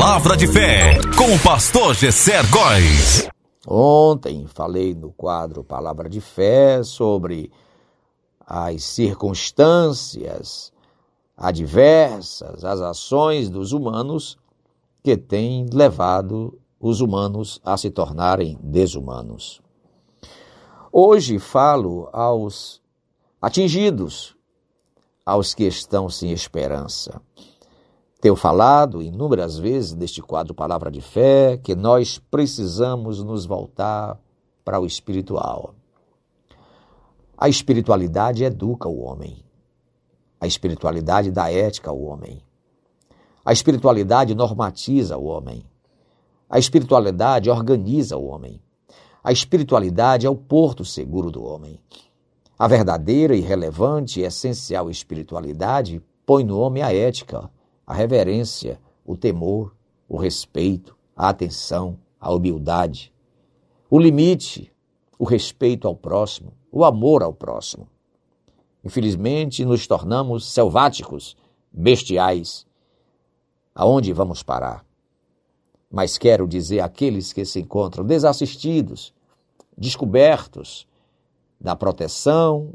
Palavra de fé com o pastor Gesser Góes. Ontem falei no quadro Palavra de Fé sobre as circunstâncias adversas, as ações dos humanos que têm levado os humanos a se tornarem desumanos. Hoje falo aos atingidos, aos que estão sem esperança. Tenho falado inúmeras vezes neste quadro Palavra de Fé que nós precisamos nos voltar para o espiritual. A espiritualidade educa o homem. A espiritualidade dá ética ao homem. A espiritualidade normatiza o homem. A espiritualidade organiza o homem. A espiritualidade é o porto seguro do homem. A verdadeira e relevante e essencial espiritualidade põe no homem a ética, a reverência, o temor, o respeito, a atenção, a humildade, o limite, o respeito ao próximo, o amor ao próximo. Infelizmente, nos tornamos selváticos, bestiais. Aonde vamos parar? Mas quero dizer àqueles que se encontram desassistidos, descobertos da proteção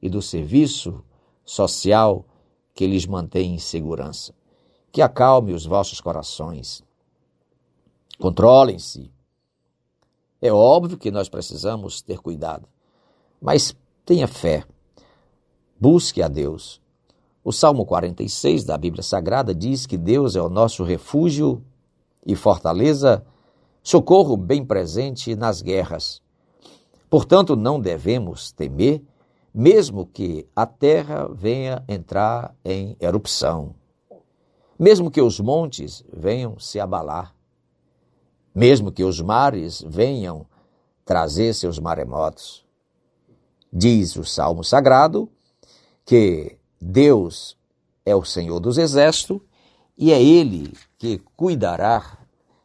e do serviço social que lhes mantém em segurança que acalme os vossos corações. Controlem-se. É óbvio que nós precisamos ter cuidado, mas tenha fé. Busque a Deus. O Salmo 46 da Bíblia Sagrada diz que Deus é o nosso refúgio e fortaleza, socorro bem presente nas guerras. Portanto, não devemos temer, mesmo que a terra venha entrar em erupção mesmo que os montes venham se abalar, mesmo que os mares venham trazer seus maremotos. Diz o Salmo Sagrado que Deus é o Senhor dos Exércitos e é Ele que cuidará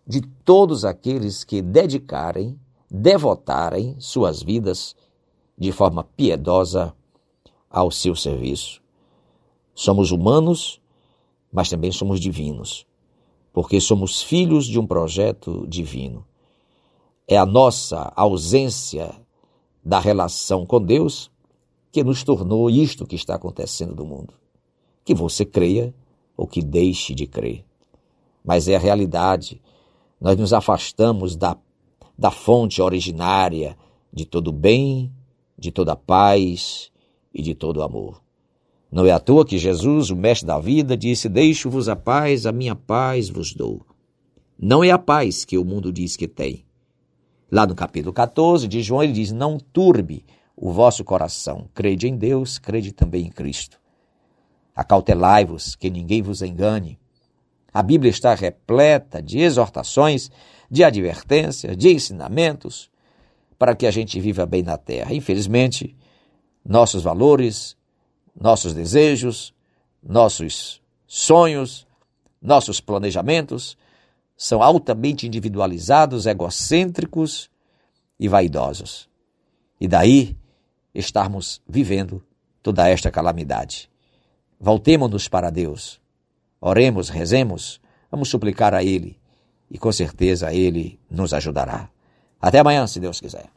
de todos aqueles que dedicarem, devotarem suas vidas de forma piedosa ao seu serviço. Somos humanos mas também somos divinos, porque somos filhos de um projeto divino. É a nossa ausência da relação com Deus que nos tornou isto que está acontecendo no mundo. Que você creia ou que deixe de crer. Mas é a realidade. Nós nos afastamos da, da fonte originária de todo bem, de toda paz e de todo amor. Não é à toa que Jesus, o mestre da vida, disse: Deixo-vos a paz, a minha paz vos dou. Não é a paz que o mundo diz que tem. Lá no capítulo 14 de João, ele diz: Não turbe o vosso coração. Crede em Deus, crede também em Cristo. Acautelai-vos, que ninguém vos engane. A Bíblia está repleta de exortações, de advertências, de ensinamentos, para que a gente viva bem na terra. Infelizmente, nossos valores, nossos desejos, nossos sonhos, nossos planejamentos são altamente individualizados, egocêntricos e vaidosos. E daí estarmos vivendo toda esta calamidade. Voltemos-nos para Deus. Oremos, rezemos, vamos suplicar a Ele e com certeza Ele nos ajudará. Até amanhã, se Deus quiser.